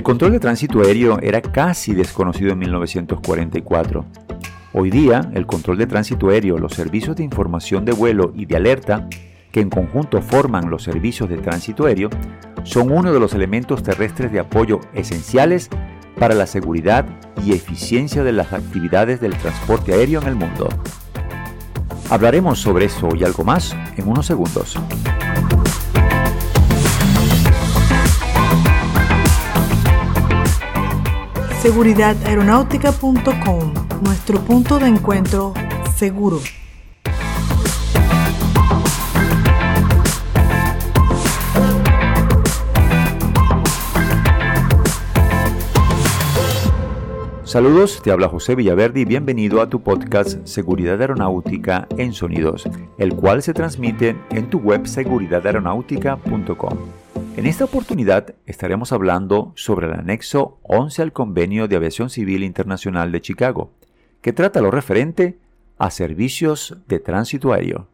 El control de tránsito aéreo era casi desconocido en 1944. Hoy día, el control de tránsito aéreo, los servicios de información de vuelo y de alerta, que en conjunto forman los servicios de tránsito aéreo, son uno de los elementos terrestres de apoyo esenciales para la seguridad y eficiencia de las actividades del transporte aéreo en el mundo. Hablaremos sobre eso y algo más en unos segundos. Seguridadaeronáutica.com, nuestro punto de encuentro seguro. Saludos, te habla José Villaverde y bienvenido a tu podcast Seguridad Aeronáutica en Sonidos, el cual se transmite en tu web seguridadaeronáutica.com. En esta oportunidad estaremos hablando sobre el anexo 11 al Convenio de Aviación Civil Internacional de Chicago, que trata lo referente a servicios de tránsito aéreo.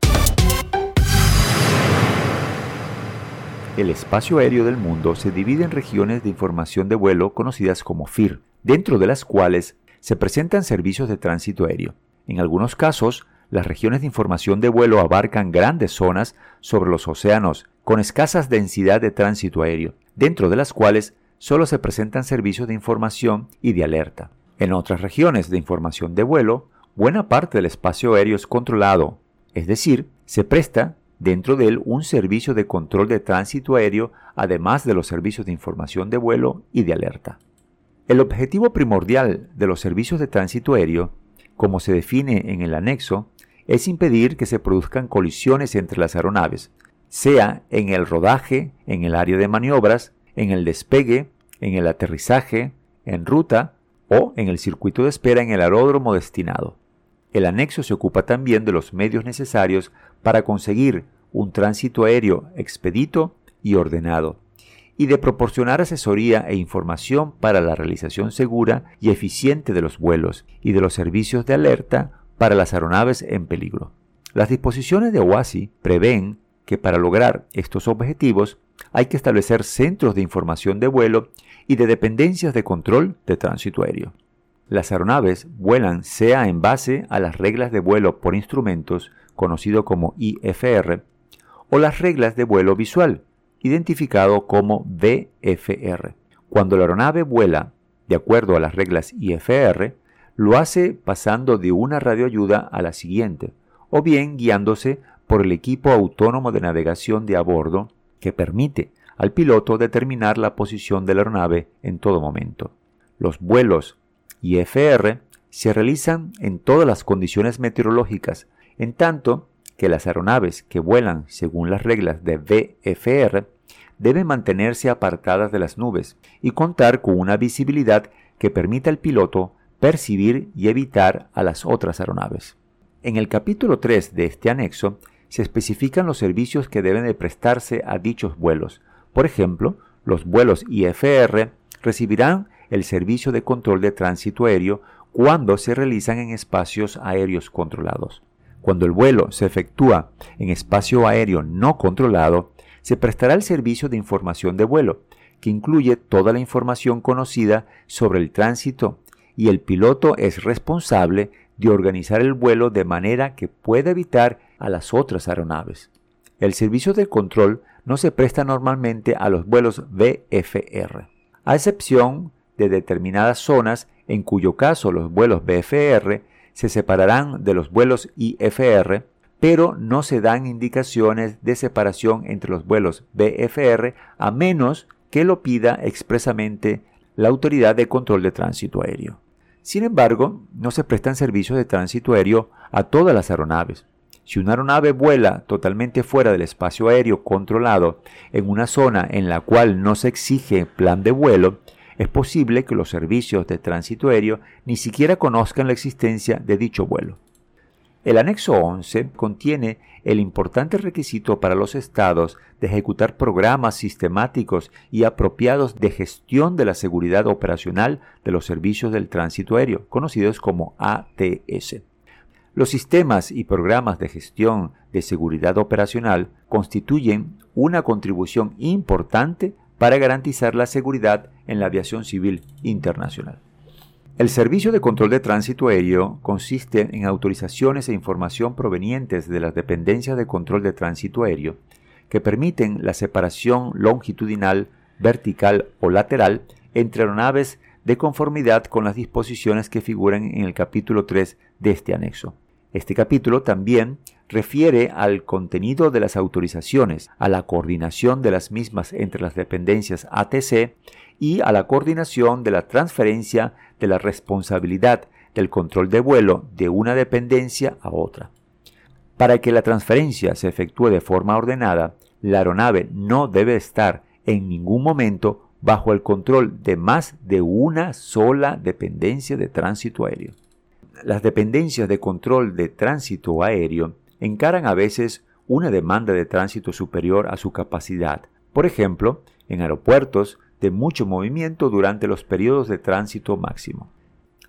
El espacio aéreo del mundo se divide en regiones de información de vuelo conocidas como FIR, dentro de las cuales se presentan servicios de tránsito aéreo. En algunos casos, las regiones de información de vuelo abarcan grandes zonas sobre los océanos con escasas densidad de tránsito aéreo, dentro de las cuales solo se presentan servicios de información y de alerta. En otras regiones de información de vuelo, buena parte del espacio aéreo es controlado, es decir, se presta dentro de él un servicio de control de tránsito aéreo, además de los servicios de información de vuelo y de alerta. El objetivo primordial de los servicios de tránsito aéreo, como se define en el anexo, es impedir que se produzcan colisiones entre las aeronaves, sea en el rodaje, en el área de maniobras, en el despegue, en el aterrizaje, en ruta o en el circuito de espera en el aeródromo destinado. El anexo se ocupa también de los medios necesarios para conseguir un tránsito aéreo expedito y ordenado, y de proporcionar asesoría e información para la realización segura y eficiente de los vuelos y de los servicios de alerta para las aeronaves en peligro. Las disposiciones de OASI prevén que para lograr estos objetivos hay que establecer centros de información de vuelo y de dependencias de control de tránsito aéreo. Las aeronaves vuelan sea en base a las reglas de vuelo por instrumentos, conocido como IFR, o las reglas de vuelo visual, identificado como VFR. Cuando la aeronave vuela de acuerdo a las reglas IFR, lo hace pasando de una radioayuda a la siguiente, o bien guiándose por el equipo autónomo de navegación de a bordo que permite al piloto determinar la posición de la aeronave en todo momento. Los vuelos IFR se realizan en todas las condiciones meteorológicas, en tanto que las aeronaves que vuelan según las reglas de VFR deben mantenerse apartadas de las nubes y contar con una visibilidad que permita al piloto percibir y evitar a las otras aeronaves. En el capítulo 3 de este anexo se especifican los servicios que deben de prestarse a dichos vuelos. Por ejemplo, los vuelos IFR recibirán el servicio de control de tránsito aéreo cuando se realizan en espacios aéreos controlados. Cuando el vuelo se efectúa en espacio aéreo no controlado, se prestará el servicio de información de vuelo, que incluye toda la información conocida sobre el tránsito y el piloto es responsable de organizar el vuelo de manera que pueda evitar a las otras aeronaves. El servicio de control no se presta normalmente a los vuelos VFR, a excepción de determinadas zonas en cuyo caso los vuelos VFR se separarán de los vuelos IFR, pero no se dan indicaciones de separación entre los vuelos VFR a menos que lo pida expresamente la Autoridad de Control de Tránsito Aéreo. Sin embargo, no se prestan servicios de tránsito aéreo a todas las aeronaves. Si una aeronave vuela totalmente fuera del espacio aéreo controlado en una zona en la cual no se exige plan de vuelo, es posible que los servicios de tránsito aéreo ni siquiera conozcan la existencia de dicho vuelo. El anexo 11 contiene el importante requisito para los estados de ejecutar programas sistemáticos y apropiados de gestión de la seguridad operacional de los servicios del tránsito aéreo, conocidos como ATS. Los sistemas y programas de gestión de seguridad operacional constituyen una contribución importante para garantizar la seguridad en la aviación civil internacional. El Servicio de Control de Tránsito Aéreo consiste en autorizaciones e información provenientes de las dependencias de control de tránsito aéreo que permiten la separación longitudinal, vertical o lateral entre aeronaves de conformidad con las disposiciones que figuran en el capítulo 3 de este anexo. Este capítulo también refiere al contenido de las autorizaciones, a la coordinación de las mismas entre las dependencias ATC y a la coordinación de la transferencia de la responsabilidad del control de vuelo de una dependencia a otra. Para que la transferencia se efectúe de forma ordenada, la aeronave no debe estar en ningún momento bajo el control de más de una sola dependencia de tránsito aéreo. Las dependencias de control de tránsito aéreo encaran a veces una demanda de tránsito superior a su capacidad, por ejemplo, en aeropuertos de mucho movimiento durante los periodos de tránsito máximo.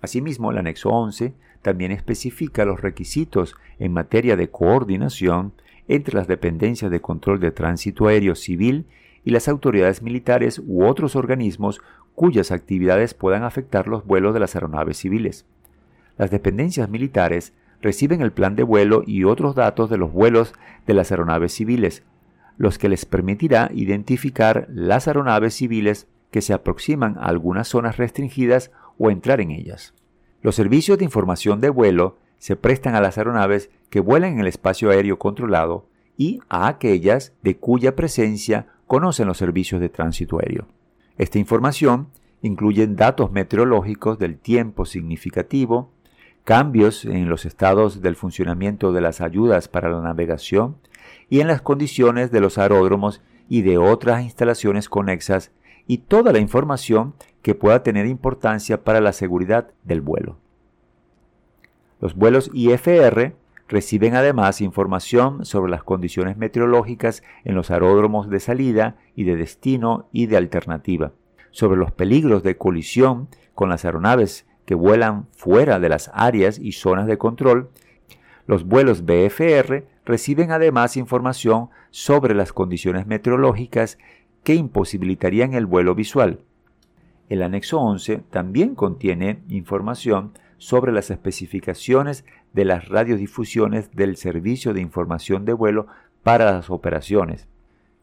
Asimismo, el anexo 11 también especifica los requisitos en materia de coordinación entre las dependencias de control de tránsito aéreo civil y las autoridades militares u otros organismos cuyas actividades puedan afectar los vuelos de las aeronaves civiles. Las dependencias militares reciben el plan de vuelo y otros datos de los vuelos de las aeronaves civiles, los que les permitirá identificar las aeronaves civiles que se aproximan a algunas zonas restringidas o entrar en ellas. Los servicios de información de vuelo se prestan a las aeronaves que vuelan en el espacio aéreo controlado y a aquellas de cuya presencia conocen los servicios de tránsito aéreo. Esta información incluye datos meteorológicos del tiempo significativo, cambios en los estados del funcionamiento de las ayudas para la navegación y en las condiciones de los aeródromos y de otras instalaciones conexas y toda la información que pueda tener importancia para la seguridad del vuelo. Los vuelos IFR reciben además información sobre las condiciones meteorológicas en los aeródromos de salida y de destino y de alternativa, sobre los peligros de colisión con las aeronaves que vuelan fuera de las áreas y zonas de control, los vuelos BFR reciben además información sobre las condiciones meteorológicas que imposibilitarían el vuelo visual. El anexo 11 también contiene información sobre las especificaciones de las radiodifusiones del Servicio de Información de Vuelo para las operaciones.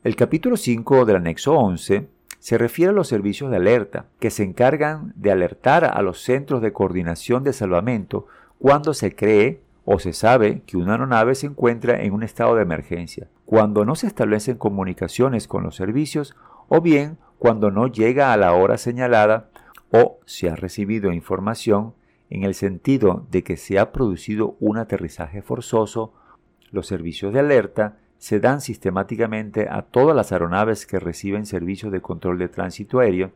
El capítulo 5 del anexo 11 se refiere a los servicios de alerta, que se encargan de alertar a los centros de coordinación de salvamento cuando se cree o se sabe que una aeronave se encuentra en un estado de emergencia, cuando no se establecen comunicaciones con los servicios o bien cuando no llega a la hora señalada o se ha recibido información en el sentido de que se ha producido un aterrizaje forzoso, los servicios de alerta se dan sistemáticamente a todas las aeronaves que reciben servicios de control de tránsito aéreo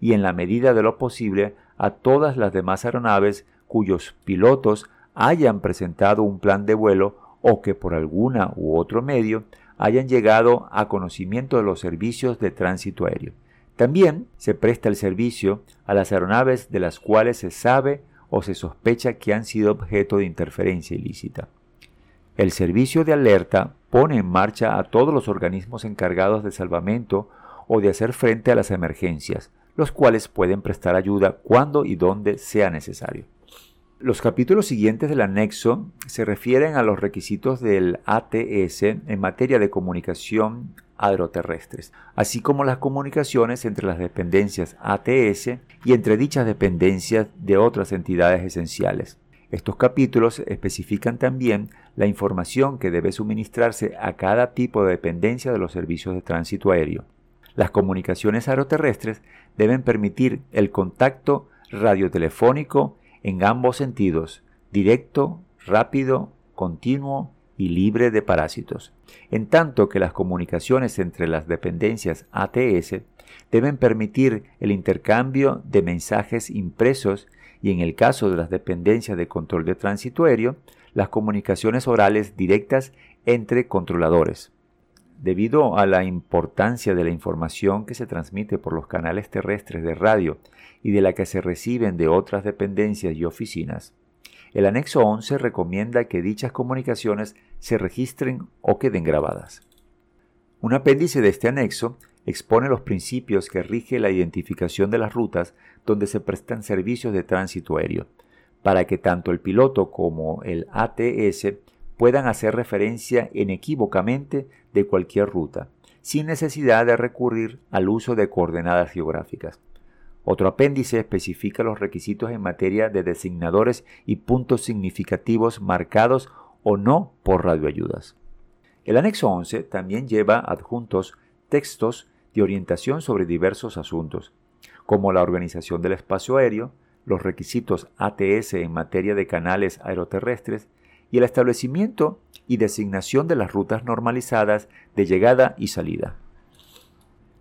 y en la medida de lo posible a todas las demás aeronaves cuyos pilotos hayan presentado un plan de vuelo o que por alguna u otro medio hayan llegado a conocimiento de los servicios de tránsito aéreo. También se presta el servicio a las aeronaves de las cuales se sabe o se sospecha que han sido objeto de interferencia ilícita. El servicio de alerta pone en marcha a todos los organismos encargados de salvamento o de hacer frente a las emergencias, los cuales pueden prestar ayuda cuando y donde sea necesario. Los capítulos siguientes del anexo se refieren a los requisitos del ATS en materia de comunicación aeroterrestres, así como las comunicaciones entre las dependencias ATS y entre dichas dependencias de otras entidades esenciales. Estos capítulos especifican también la información que debe suministrarse a cada tipo de dependencia de los servicios de tránsito aéreo. Las comunicaciones aeroterrestres deben permitir el contacto radiotelefónico en ambos sentidos, directo, rápido, continuo y libre de parásitos, en tanto que las comunicaciones entre las dependencias ATS deben permitir el intercambio de mensajes impresos y en el caso de las dependencias de control de tránsito aéreo, las comunicaciones orales directas entre controladores. Debido a la importancia de la información que se transmite por los canales terrestres de radio y de la que se reciben de otras dependencias y oficinas, el anexo 11 recomienda que dichas comunicaciones se registren o queden grabadas. Un apéndice de este anexo expone los principios que rige la identificación de las rutas donde se prestan servicios de tránsito aéreo, para que tanto el piloto como el ATS puedan hacer referencia inequívocamente de cualquier ruta, sin necesidad de recurrir al uso de coordenadas geográficas. Otro apéndice especifica los requisitos en materia de designadores y puntos significativos marcados o no por radioayudas. El anexo 11 también lleva adjuntos textos de orientación sobre diversos asuntos, como la organización del espacio aéreo, los requisitos ATS en materia de canales aeroterrestres y el establecimiento y designación de las rutas normalizadas de llegada y salida.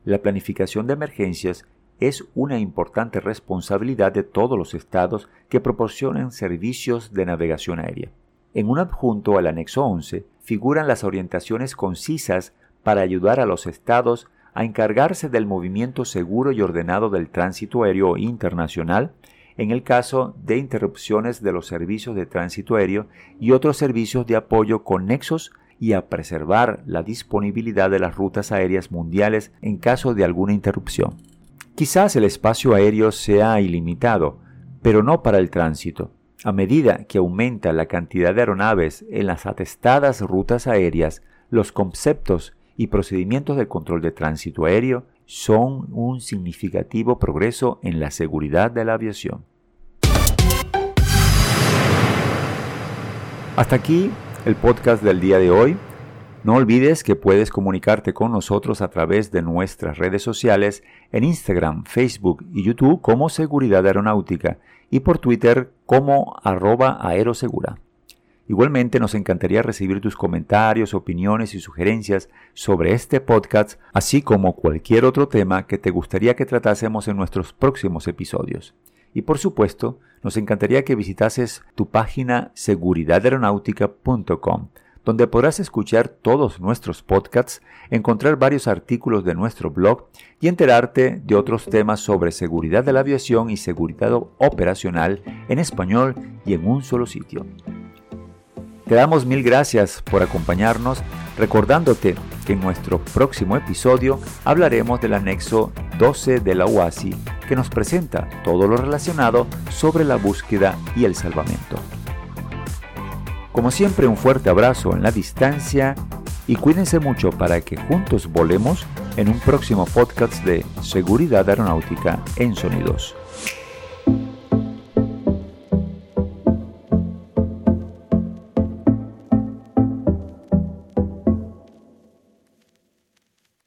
La planificación de emergencias es una importante responsabilidad de todos los estados que proporcionan servicios de navegación aérea. En un adjunto al anexo 11 figuran las orientaciones concisas para ayudar a los estados a encargarse del movimiento seguro y ordenado del tránsito aéreo internacional en el caso de interrupciones de los servicios de tránsito aéreo y otros servicios de apoyo conexos y a preservar la disponibilidad de las rutas aéreas mundiales en caso de alguna interrupción. Quizás el espacio aéreo sea ilimitado, pero no para el tránsito. A medida que aumenta la cantidad de aeronaves en las atestadas rutas aéreas, los conceptos y procedimientos de control de tránsito aéreo son un significativo progreso en la seguridad de la aviación. Hasta aquí el podcast del día de hoy. No olvides que puedes comunicarte con nosotros a través de nuestras redes sociales en Instagram, Facebook y YouTube como Seguridad Aeronáutica y por Twitter como arroba aerosegura. Igualmente nos encantaría recibir tus comentarios, opiniones y sugerencias sobre este podcast, así como cualquier otro tema que te gustaría que tratásemos en nuestros próximos episodios. Y por supuesto, nos encantaría que visitases tu página seguridaderonáutica.com donde podrás escuchar todos nuestros podcasts, encontrar varios artículos de nuestro blog y enterarte de otros temas sobre seguridad de la aviación y seguridad operacional en español y en un solo sitio. Te damos mil gracias por acompañarnos, recordándote que en nuestro próximo episodio hablaremos del anexo 12 de la OASI que nos presenta todo lo relacionado sobre la búsqueda y el salvamento. Como siempre, un fuerte abrazo en la distancia y cuídense mucho para que juntos volemos en un próximo podcast de Seguridad Aeronáutica en Sonidos.